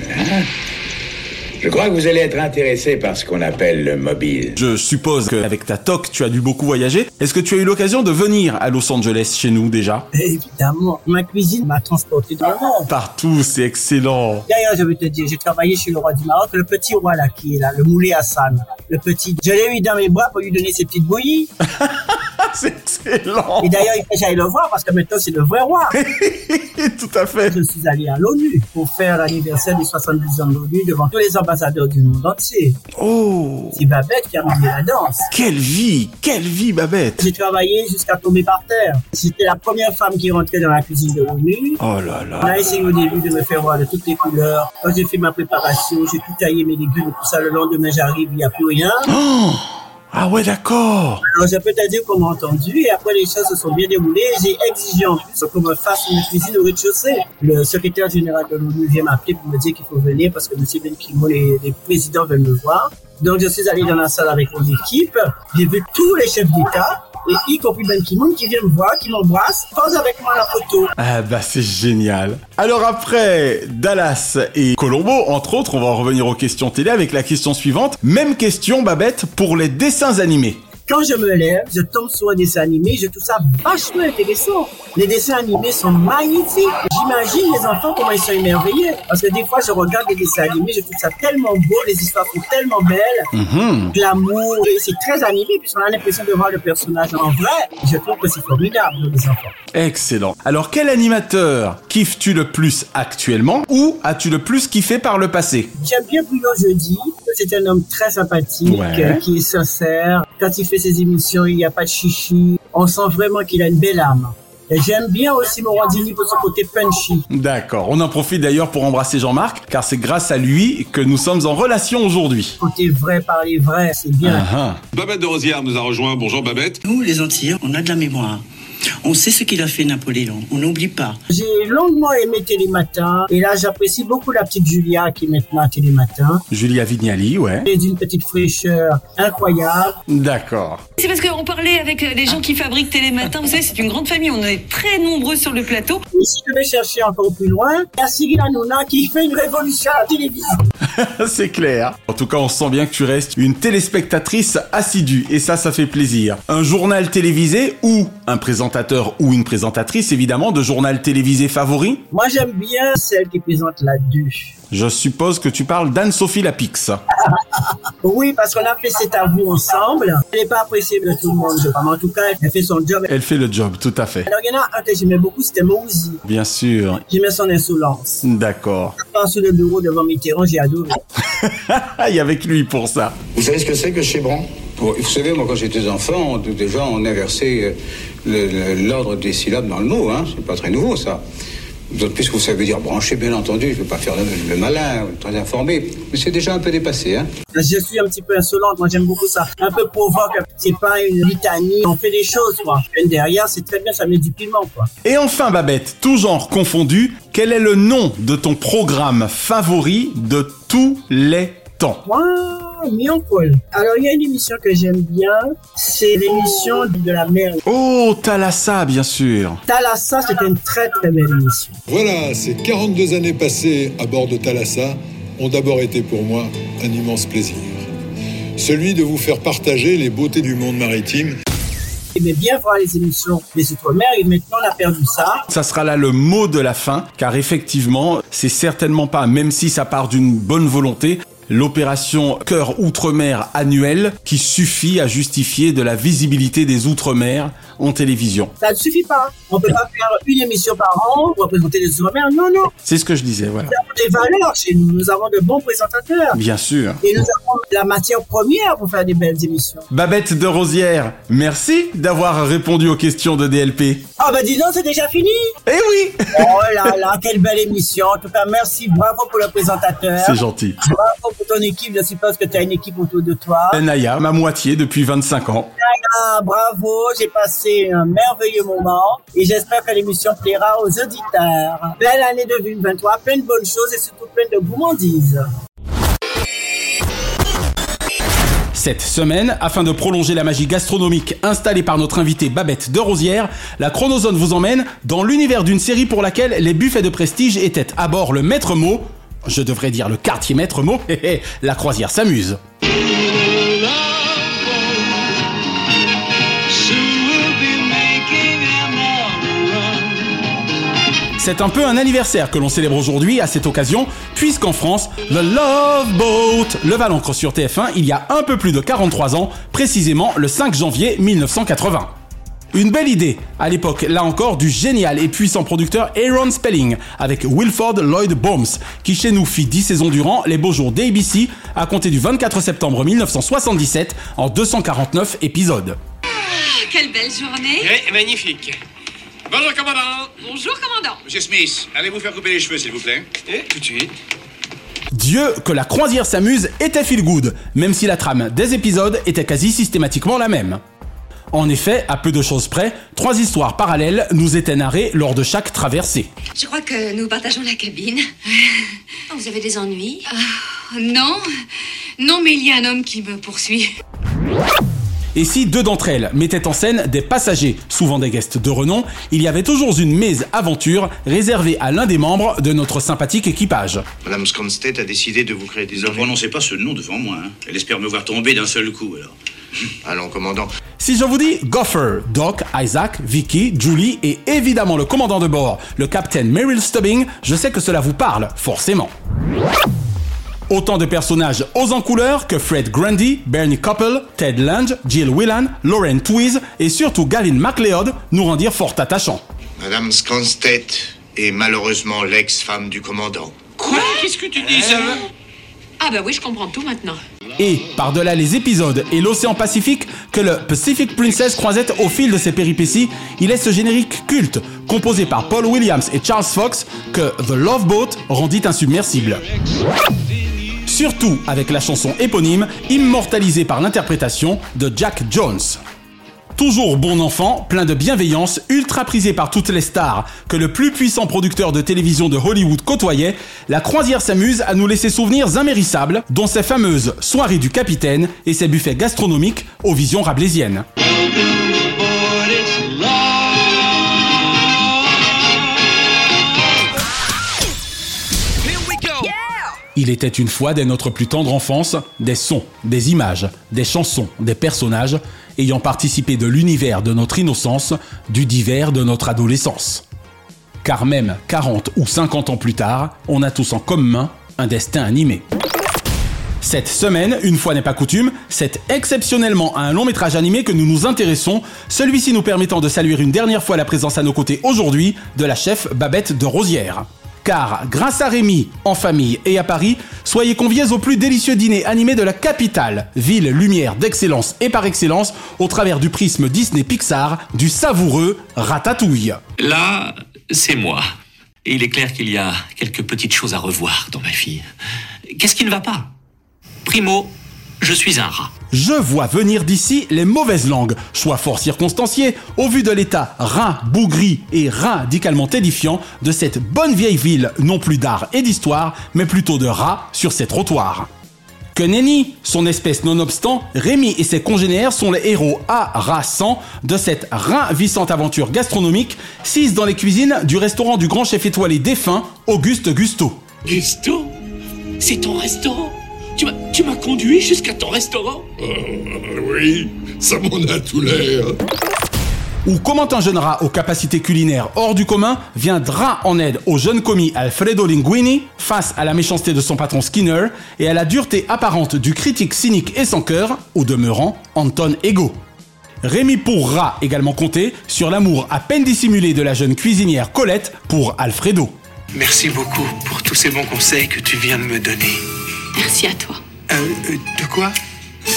Voilà. Je crois que vous allez être intéressé par ce qu'on appelle le mobile. Je suppose qu'avec ta toque, tu as dû beaucoup voyager. Est-ce que tu as eu l'occasion de venir à Los Angeles chez nous déjà? Évidemment, ma cuisine m'a transporté dans le monde. Partout, c'est excellent. D'ailleurs, je vais te dire, j'ai travaillé chez le roi du Maroc, le petit roi là qui est là, le moulé Hassan. Le petit, je l'ai eu dans mes bras pour lui donner ses petites bouillies. c'est excellent. Et d'ailleurs, il faut que j'aille le voir parce que maintenant c'est le vrai roi. Tout à fait. Je suis allé à l'ONU pour faire l'anniversaire des 70 ans de l'ONU devant tous les ambassadeurs du monde entier. Oh C'est Babette qui a mené la danse. Quelle vie Quelle vie, Babette J'ai travaillé jusqu'à tomber par terre. J'étais la première femme qui rentrait dans la cuisine de l'ONU. Oh là là. On a essayé au début de me faire voir de toutes les couleurs. Quand j'ai fait ma préparation, j'ai tout taillé mes légumes et tout ça. Le lendemain, j'arrive, il n'y a plus rien. Oh ah ouais, d'accord. Alors, je peux te dire qu'on m'a entendu et après les choses se sont bien déroulées. J'ai exigé en qu'on me fasse une cuisine au rez-de-chaussée. Le secrétaire général de l'ONU vient m'appeler pour me dire qu'il faut venir parce que M. Ben Ki-moon et les présidents veulent me voir. Donc, je suis allé dans la salle avec mon équipe. J'ai vu tous les chefs d'État et y compris Ben Ki-moon qui vient me voir, qui m'embrasse, pose avec moi la photo. Ah bah c'est génial. Alors après Dallas et Colombo, entre autres, on va revenir aux questions télé avec la question suivante. Même question Babette pour les dessins animés. Quand je me lève, je tombe sur un dessin animé, je trouve ça vachement intéressant. Les dessins animés sont magnifiques. J'imagine les enfants comment ils sont émerveillés. Parce que des fois, je regarde les dessins animés, je trouve ça tellement beau, les histoires sont tellement belles. Mhm. L'amour, c'est très animé, puisqu'on a l'impression de voir le personnage en vrai. Je trouve que c'est formidable, les enfants. Excellent. Alors quel animateur kiffes-tu le plus actuellement ou as-tu le plus kiffé par le passé? J'aime bien Bruno Jeudi. C'est un homme très sympathique, Ouais. qui est sincère. Quand il fait ses émissions, il n'y a pas de chichi. On sent vraiment qu'il a une belle âme. Et J'aime bien aussi Morandini pour son côté punchy. D'accord. On en profite d'ailleurs pour embrasser Jean-Marc car c'est grâce à lui que nous sommes en relation aujourd'hui. Côté vrai, parler vrai, c'est bien. Ah, ah. Babette de Rosière nous a rejoint. Bonjour Babette. Nous, les Antillais, on a de la mémoire. On sait ce qu'il a fait Napoléon. On n'oublie pas. J'ai longuement aimé Télématin. Et là, j'apprécie beaucoup la petite Julia qui est maintenant à Télématin. Julia Vignali, ouais. Elle est d'une petite fraîcheur incroyable. D'accord. C'est parce qu'on parlait avec les gens qui fabriquent Télématin. Vous savez, c'est une grande famille. On est très nombreux sur le plateau. Et si je vais chercher encore plus loin, il y a Cyril Hanouna qui fait une révolution à la télévision. c'est clair. En tout cas, on sent bien que tu restes une téléspectatrice assidue et ça, ça fait plaisir. Un journal télévisé ou un présentateur ou une présentatrice, évidemment, de journal télévisé favori? Moi, j'aime bien celle qui présente la duche. Je suppose que tu parles d'Anne-Sophie Lapix. Oui, parce qu'on a fait cet avou ensemble. Elle n'est pas appréciée de tout le monde, je crois. Mais en tout cas, elle fait son job. Elle fait le job, tout à fait. Alors, il y en a un que j'aimais beaucoup, c'était Mouzi. Bien sûr. J'aimais son insolence. D'accord. Quand sur le bureau devant Mitterrand, j'ai adoré. Il y avec lui pour ça. Vous savez ce que c'est que Chébron Vous savez, moi, quand j'étais enfant, on- déjà, on inversait euh, l'ordre des syllabes dans le mot. Hein. C'est pas très nouveau, ça. D'autant plus que vous savez dire brancher, bien entendu. Je ne veux pas faire le, le malin, très informé. Mais c'est déjà un peu dépassé. Hein. Je suis un petit peu insolente, moi j'aime beaucoup ça. Un peu provoque, c'est pas une litanie, on fait des choses, quoi. Et derrière, c'est très bien, ça met du piment, quoi. Et enfin, Babette, tout genre confondu, quel est le nom de ton programme favori de tous les temps? Wow, Mion Paul. Alors, il y a une émission que j'aime bien, c'est l'émission de la mer. Oh, Thalassa, bien sûr. Thalassa, c'était une très très belle émission. Voilà, ces 42 années passées à bord de Thalassa ont d'abord été pour moi un immense plaisir. Celui de vous faire partager les beautés du monde maritime J'aimais bien voir les émissions des Outre-mer et maintenant on a perdu ça. Ça sera là le mot de la fin, car effectivement, c'est certainement pas, même si ça part d'une bonne volonté, l'opération Cœur Outre-mer annuelle qui suffit à justifier de la visibilité des Outre-mer en télévision. Ça ne suffit pas. On peut pas faire une émission par an pour représenter les Outre-mer. Non, non. C'est ce que je disais, voilà. Nous avons des valeurs chez nous. Nous avons de bons présentateurs. Bien sûr. Et nous avons la matière première pour faire des belles émissions. Babette de Rosière, merci d'avoir répondu aux questions de DLP. Ah bah dis donc, c'est déjà fini Eh oui Oh là là, quelle belle émission. En tout cas, merci, bravo pour le présentateur. C'est gentil. Bravo pour ton équipe. Je suppose que tu as une équipe autour de toi. Naya, ma moitié depuis 25 ans. Naya, bravo. J'ai passé un merveilleux moment et j'espère que l'émission plaira aux auditeurs. Belle année 2023, plein de bonnes choses et surtout plein de gourmandises. Cette semaine, afin de prolonger la magie gastronomique installée par notre invitée Babette de Rosière, la Chronozone vous emmène dans l'univers d'une série pour laquelle les buffets de prestige étaient à bord le maître mot, Je devrais dire le quartier maître mot, la croisière s'amuse. C'est un peu un anniversaire que l'on célèbre aujourd'hui à cette occasion, puisqu'en France, The Love Boat leva l'ancre sur TF1 il y a un peu plus de 43 ans, précisément le 5 janvier 1980. Une belle idée, à l'époque, là encore, du génial et puissant producteur Aaron Spelling, avec Wilford Lloyd Bombs, qui chez nous fit 10 saisons durant les beaux jours d'ABC, à compter du 24 septembre 1977, en 249 épisodes. Quelle belle journée Eh, magnifique. Bonjour, commandant. Bonjour, commandant. Monsieur Smith, allez vous faire couper les cheveux, s'il vous plaît? Eh, tout de suite. Dieu que la croisière s'amuse était feel good, même si la trame des épisodes était quasi systématiquement la même. En effet, à peu de choses près, trois histoires parallèles nous étaient narrées lors de chaque traversée. Je crois que nous partageons la cabine. Oh, vous avez des ennuis? Ah, Non, non, mais il y a un homme qui me poursuit. Et si deux d'entre elles mettaient en scène des passagers, souvent des guests de renom, il y avait toujours une aventure réservée à l'un des membres de notre sympathique équipage. Madame Sconstedt a décidé de vous créer des Ne prononcez pas ce nom devant moi. hein. Elle espère me voir tomber d'un seul coup, alors. Allons, commandant. Si je vous dis Gopher, Doc, Isaac, Vicky, Julie et évidemment le commandant de bord, le capitaine Merrill Stubbing, je sais que cela vous parle, forcément. Autant de personnages aux en couleur que Fred Grundy, Bernie Koppel, Ted Lange, Jill Whelan, Lauren Twiz et surtout Gavin MacLeod nous rendirent fort attachants. Madame Sconstedt est malheureusement l'ex-femme du commandant. Quoi? Qu'est-ce que tu dis, ça? Ah bah oui, je comprends tout maintenant. Et, par-delà les épisodes et l'océan Pacifique, que le Pacific Princess croisait au fil de ses péripéties, il est ce générique culte, composé par Paul Williams et Charles Fox, que The Love Boat rendit insubmersible. Surtout avec la chanson éponyme, immortalisée par l'interprétation de Jack Jones. Toujours bon enfant, plein de bienveillance, ultra prisé par toutes les stars que le plus puissant producteur de télévision de Hollywood côtoyait, la croisière s'amuse à nous laisser souvenirs imérissables, dont ses fameuses soirées du capitaine et ses buffets gastronomiques aux visions rabelaisiennes. Il était une fois dès notre plus tendre enfance des sons, des images, des chansons, des personnages ayant participé de l'univers de notre innocence, du divers de notre adolescence. Car même 40 ou 50 ans plus tard, on a tous en commun un destin animé. Cette semaine, une fois n'est pas coutume, c'est exceptionnellement à un long métrage animé que nous nous intéressons, celui-ci nous permettant de saluer une dernière fois la présence à nos côtés aujourd'hui de la chef Babette de Rosière. Car grâce à Rémi, en famille et à Paris, soyez conviés au plus délicieux dîner animé de la capitale, ville lumière d'excellence et par excellence, au travers du prisme Disney Pixar du savoureux Ratatouille. Là, c'est moi. Et il est clair qu'il y a quelques petites choses à revoir dans ma fille. Qu'est-ce qui ne va pas? Primo, je suis un rat. Je vois venir d'ici les mauvaises langues, choix fort circonstanciés, au vu de l'état rat, bougri et radicalement édifiant de cette bonne vieille ville, non plus d'art et d'histoire, mais plutôt de rats sur ses trottoirs. Que nenni, son espèce nonobstant, Rémi et ses congénères sont les héros harassants de cette ravissante aventure gastronomique, six dans les cuisines du restaurant du grand chef étoilé défunt, Auguste Gusto. Gusto C'est ton restaurant? Tu m'as, tu m'as conduit jusqu'à ton restaurant? Oui, ça m'en a tout l'air. Ou comment un jeune rat aux capacités culinaires hors du commun viendra en aide au jeune commis Alfredo Linguini face à la méchanceté de son patron Skinner et à la dureté apparente du critique cynique et sans cœur, au demeurant Anton Ego. Rémi pourra également compter sur l'amour à peine dissimulé de la jeune cuisinière Colette pour Alfredo. Merci beaucoup pour tous ces bons conseils que tu viens de me donner. Merci à toi Euh, euh, de quoi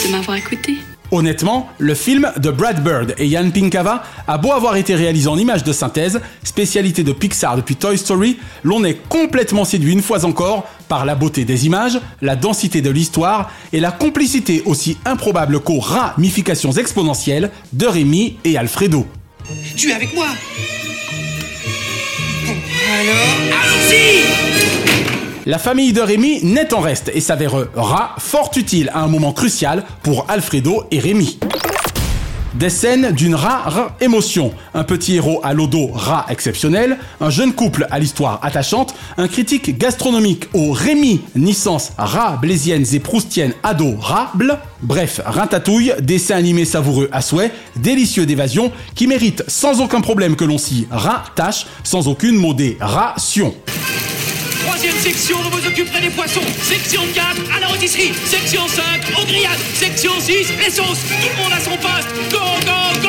de m'avoir écouté. Honnêtement, le film de Brad Bird et Yann Pinkava a beau avoir été réalisé en images de synthèse, spécialité de Pixar depuis Toy Story, l'on est complètement séduit une fois encore par la beauté des images, la densité de l'histoire et la complicité aussi improbable qu'aux ramifications exponentielles de Rémi et Alfredo. Tu es avec moi Alors, allons-y La famille de Rémi n'est en reste et s'avérera fort utile à un moment crucial pour Alfredo et Rémi. Des scènes d'une rare émotion. Un petit héros à l'odo rat exceptionnel, un jeune couple à l'histoire attachante, un critique gastronomique aux réminiscences rat blaisiennes et proustiennes adorables. Bref, Ratatouille, dessin animé savoureux à souhait, délicieux d'évasion, qui mérite sans aucun problème que l'on s'y rattache, sans aucune modération. Section, vous vous occuperez des poissons. Section 4, à la rôtisserie. Section 5, aux grillades. Section 6, les sauces. Tout le monde à son poste. Go, go, go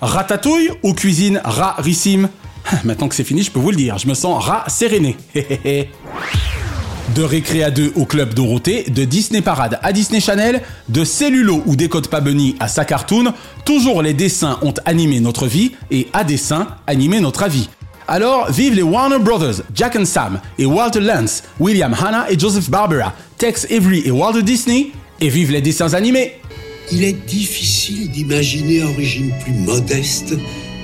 Ratatouille ou cuisine rarissime? Maintenant que c'est fini, je peux vous le dire, je me sens rat séréné. De Récréa 2 au Club Dorothée, de Disney Parade à Disney Channel, de Cellulo ou Décode pas Bunny à sa cartoon, toujours les dessins ont animé notre vie et à dessin animé notre avis. Alors, vive les Warner Brothers, Jack and Sam et Walter Lance, William Hanna et Joseph Barbera, Tex Avery et Walter Disney, et vive les dessins animés. Il est difficile d'imaginer origine plus modeste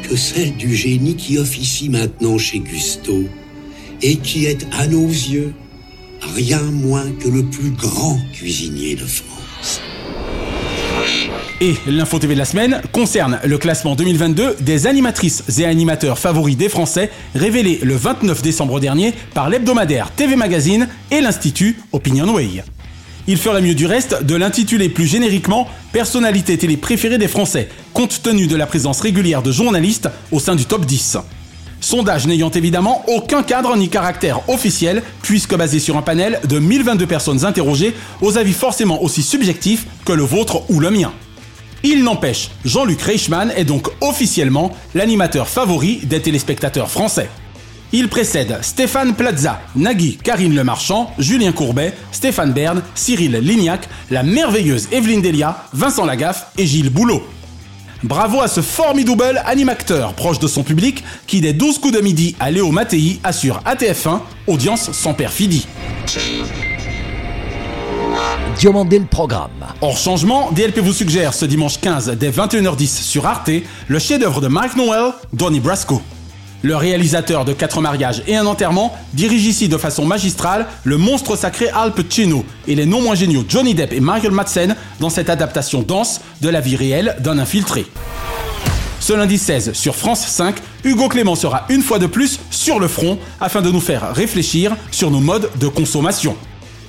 que celle du génie qui officie maintenant chez Gusto et qui est, à nos yeux, rien moins que le plus grand cuisinier de France. Et l'info TV de la semaine concerne le classement 2022 des animatrices et animateurs favoris des Français révélé le 29 décembre dernier par l'hebdomadaire TV Magazine et l'Institut Opinion Way. Il ferait mieux du reste de l'intituler plus génériquement Personnalité télé préférée des Français, compte tenu de la présence régulière de journalistes au sein du top 10. Sondage n'ayant évidemment aucun cadre ni caractère officiel, puisque basé sur un panel de 1022 personnes interrogées, aux avis forcément aussi subjectifs que le vôtre ou le mien. Il n'empêche, Jean-Luc Reichmann est donc officiellement l'animateur favori des téléspectateurs français. Il précède Stéphane Plaza, Nagui, Karine Lemarchand, Julien Courbet, Stéphane Bern, Cyril Lignac, la merveilleuse Evelyne Delia, Vincent Lagaffe et Gilles Boulot. Bravo à ce formidable animateur proche de son public qui dès 12 coups de midi à Léo Mattei assure ATF1, audience sans perfidie. Diomandé le programme. Hors changement, DLP vous suggère ce dimanche 15 dès 21h10 sur Arte le chef-d'œuvre de Mike Noel, Donnie Brasco. Le réalisateur de Quatre mariages et un enterrement dirige ici de façon magistrale le monstre sacré Al Pacino et les non moins géniaux Johnny Depp et Michael Madsen dans cette adaptation dense de la vie réelle d'un infiltré. Ce lundi 16 sur France 5, Hugo Clément sera une fois de plus sur le front afin de nous faire réfléchir sur nos modes de consommation.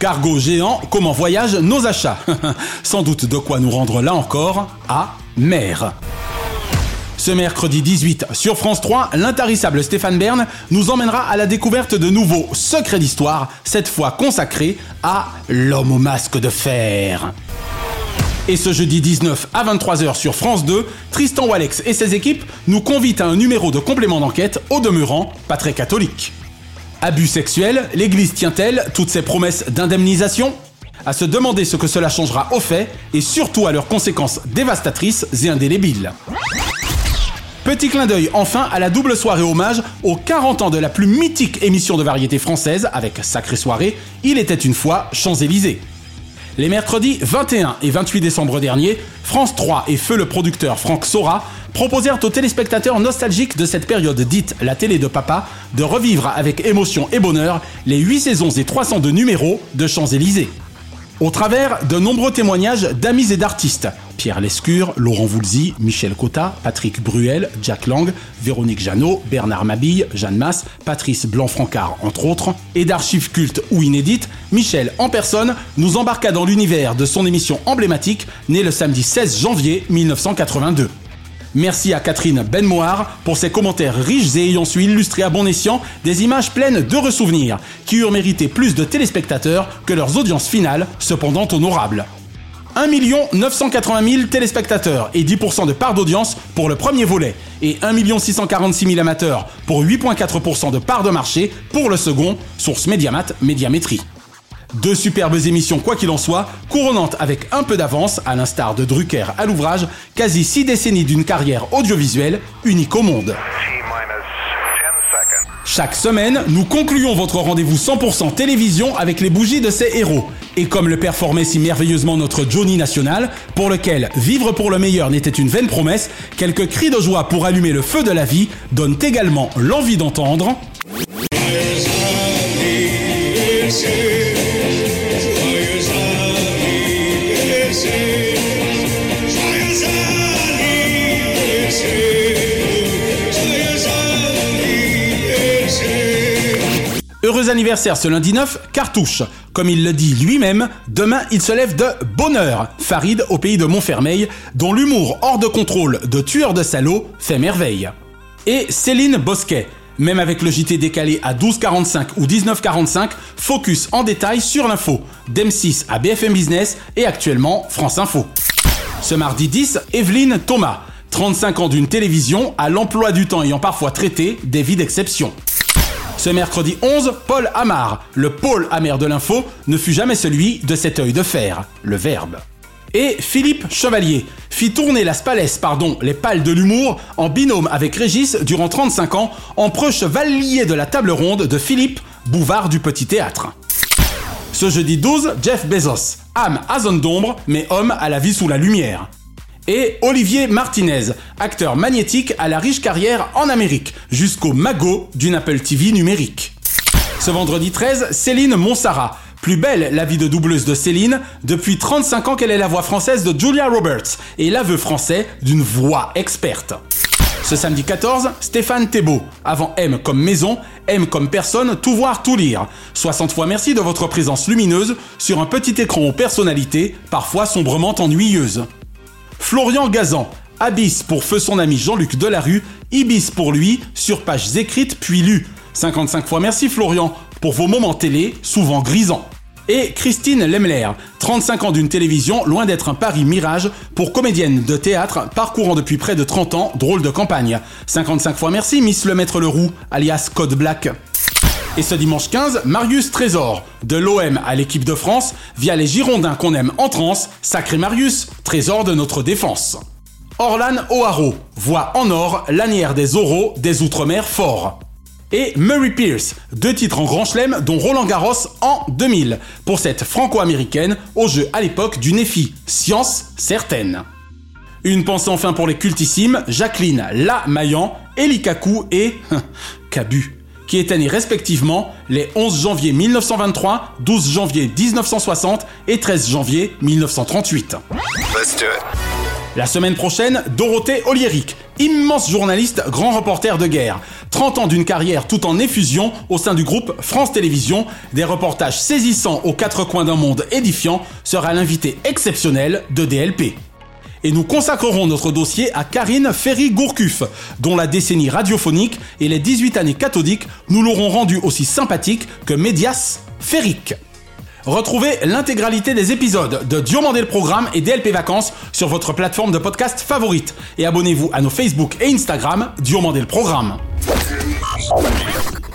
Cargo géant, comment voyagent nos achats Sans doute de quoi nous rendre là encore à mer. Ce mercredi 18 sur France 3, l'intarissable Stéphane Bern nous emmènera à la découverte de nouveaux secrets d'histoire, cette fois consacrés à l'homme au masque de fer. Et ce jeudi 19 à 23h sur France 2, Tristan Walex et ses équipes nous convient à un numéro de complément d'enquête au demeurant pas très catholique. Abus sexuels, l'Église tient-elle toutes ses promesses d'indemnisation? À se demander ce que cela changera au fait et surtout à leurs conséquences dévastatrices et indélébiles. Petit clin d'œil enfin à la double soirée hommage aux 40 ans de la plus mythique émission de variété française avec Sacrée Soirée, Il était une fois Champs-Élysées. Les mercredis 21 et 28 décembre dernier, France 3 et Feu le producteur Franck Sora proposèrent aux téléspectateurs nostalgiques de cette période dite la télé de papa de revivre avec émotion et bonheur les 8 saisons et 302 numéros de Champs-Élysées. Au travers de nombreux témoignages d'amis et d'artistes, Pierre Lescure, Laurent Voulzy, Michel Cotta, Patrick Bruel, Jack Lang, Véronique Jeannot, Bernard Mabille, Jeanne Masse, Patrice Blanc-Francard, entre autres, et d'archives cultes ou inédites, Michel, en personne, nous embarqua dans l'univers de son émission emblématique, née le samedi 16 janvier 1982. Merci à Catherine Benmoir pour ses commentaires riches et ayant su illustrer à bon escient des images pleines d'heureux souvenirs, qui eurent mérité plus de téléspectateurs que leurs audiences finales, cependant honorables. 1 980 000 téléspectateurs et 10% de part d'audience pour le premier volet, et 1 646 000 amateurs pour 8,4% de part de marché pour le second, source Mediamat Médiamétrie. Deux superbes émissions, quoi qu'il en soit, couronnantes avec un peu d'avance, à l'instar de Drucker à l'ouvrage, quasi six décennies d'une carrière audiovisuelle unique au monde. Chaque semaine, nous concluons votre rendez-vous 100% télévision avec les bougies de ces héros. Et comme le performait si merveilleusement notre Johnny National, pour lequel vivre pour le meilleur n'était une vaine promesse, quelques cris de joie pour allumer le feu de la vie donnent également l'envie d'entendre. Heureux anniversaire ce lundi 9, Cartouche. Comme il le dit lui-même, demain il se lève de bonheur. Farid au pays de Montfermeil, dont l'humour hors de contrôle de tueur de salauds fait merveille. Et Céline Bosquet. Même avec le JT décalé à 12h45 ou 19h45, focus en détail sur l'info. d'M6 à BFM Business et actuellement France Info. Ce mardi 10, Evelyne Thomas. 35 ans d'une télévision à l'emploi du temps ayant parfois traité des vies d'exception. Ce mercredi 11, Paul Amar, le pôle amer de l'info, ne fut jamais celui de cet œil de fer, le verbe. Et Philippe Chevalier fit tourner la Spalès, pardon, les pales de l'humour en binôme avec Régis durant 35 ans, en chevalier de la table ronde de Philippe, bouvard du petit théâtre. Ce jeudi 12, Jeff Bezos, âme à zone d'ombre, mais homme à la vie sous la lumière et Olivier Martinez, acteur magnétique à la riche carrière en Amérique, jusqu'au magot d'une Apple TV numérique. Ce vendredi 13, Céline Monsara. Plus belle la vie de doubleuse de Céline, depuis 35 ans qu'elle est la voix française de Julia Roberts et l'aveu français d'une voix experte. Ce samedi 14, Stéphane Thébault. Avant M comme maison, M comme personne, tout voir, tout lire. 60 fois merci de votre présence lumineuse sur un petit écran aux personnalités, parfois sombrement ennuyeuses. Florian Gazan, Abyss pour feu son ami Jean-Luc Delarue, Ibis pour lui, sur pages écrites puis lues. 55 fois merci Florian pour vos moments télé, souvent grisants. Et Christine Lemler, 35 ans d'une télévision, loin d'être un pari mirage, pour comédienne de théâtre, parcourant depuis près de 30 ans, drôle de campagne. 55 fois merci Miss Le Maître Leroux, alias Code Black. Et ce dimanche 15, Marius Trésor, de l'OM à l'équipe de France, via les Girondins qu'on aime en transe, sacré Marius, trésor de notre défense. Orlan O'Haro, voix en or, lanière des oraux des Outre-mer forts. Et Murray Pierce, deux titres en grand chelem dont Roland Garros en 2000, pour cette franco-américaine au jeu à l'époque du Nefi, science certaine. Une pensée enfin pour les cultissimes Jacqueline La Maillan, Elikaku et Cabu qui étaient nés respectivement les 11 janvier 1923, 12 janvier 1960 et 13 janvier 1938. La semaine prochaine, Dorothée Oliéric, immense journaliste, grand reporter de guerre. 30 ans d'une carrière tout en effusion au sein du groupe France Télévisions, des reportages saisissants aux quatre coins d'un monde édifiant, sera l'invité exceptionnel de DLP et nous consacrerons notre dossier à Karine Ferry-Gourcuff, dont la décennie radiophonique et les 18 années cathodiques nous l'auront rendu aussi sympathique que Médias Férique. Retrouvez l'intégralité des épisodes de Diomandé le Programme et DLP Vacances sur votre plateforme de podcast favorite et abonnez-vous à nos Facebook et Instagram Diomandé le Programme.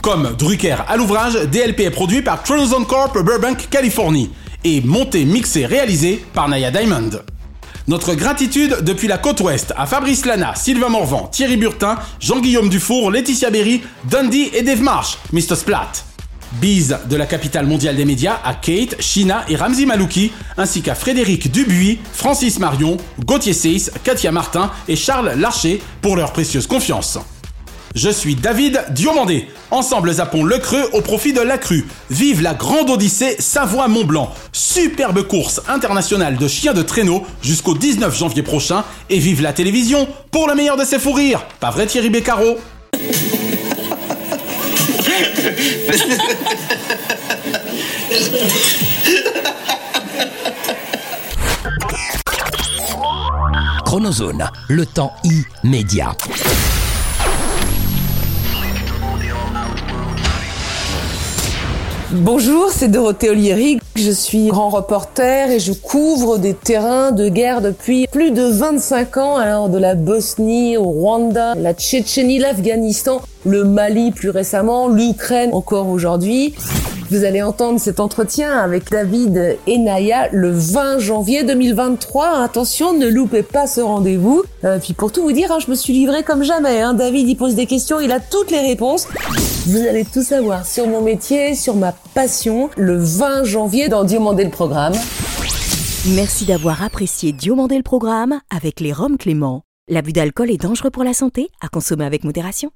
Comme Drucker à l'ouvrage, DLP est produit par Chronozone Corp Burbank, Californie et monté, mixé, réalisé par Naya Diamond. Notre gratitude depuis la côte ouest à Fabrice Lana, Sylvain Morvan, Thierry Burtin, Jean-Guillaume Dufour, Laetitia Berry, Dundee et Dave Marsh, Mr. Splat. Bise de la capitale mondiale des médias à Kate, Shina et Ramzi Malouki, ainsi qu'à Frédéric Dubuis, Francis Marion, Gauthier Seyss, Katia Martin et Charles Larcher pour leur précieuse confiance. Je suis David Diomandé. Ensemble, zappons le creux au profit de la crue. Vive la grande Odyssée Savoie-Mont-Blanc. Superbe course internationale de chiens de traîneau jusqu'au 19 janvier prochain. Et vive la télévision pour le meilleur de ses fous rires. Pas vrai Thierry Beccaro? Chronozone, le temps immédiat. Bonjour, c'est Dorothée Olieri. Je suis grand reporter et je couvre des terrains de guerre depuis plus de 25 ans, alors de la Bosnie au Rwanda, la Tchétchénie, l'Afghanistan, le Mali plus récemment, l'Ukraine encore aujourd'hui. Vous allez entendre cet entretien avec David et Naya le 20 janvier 2023. Attention, ne loupez pas ce rendez-vous. Euh, puis pour tout vous dire, hein, je me suis livré comme jamais. Hein. David, il pose des questions, il a toutes les réponses. Vous allez tout savoir sur mon métier, sur ma passion, le 20 janvier dans Diomandé le Programme. Merci d'avoir apprécié Diomandé le Programme avec les Roms Clément. L'abus d'alcool est dangereux pour la santé, à consommer avec modération.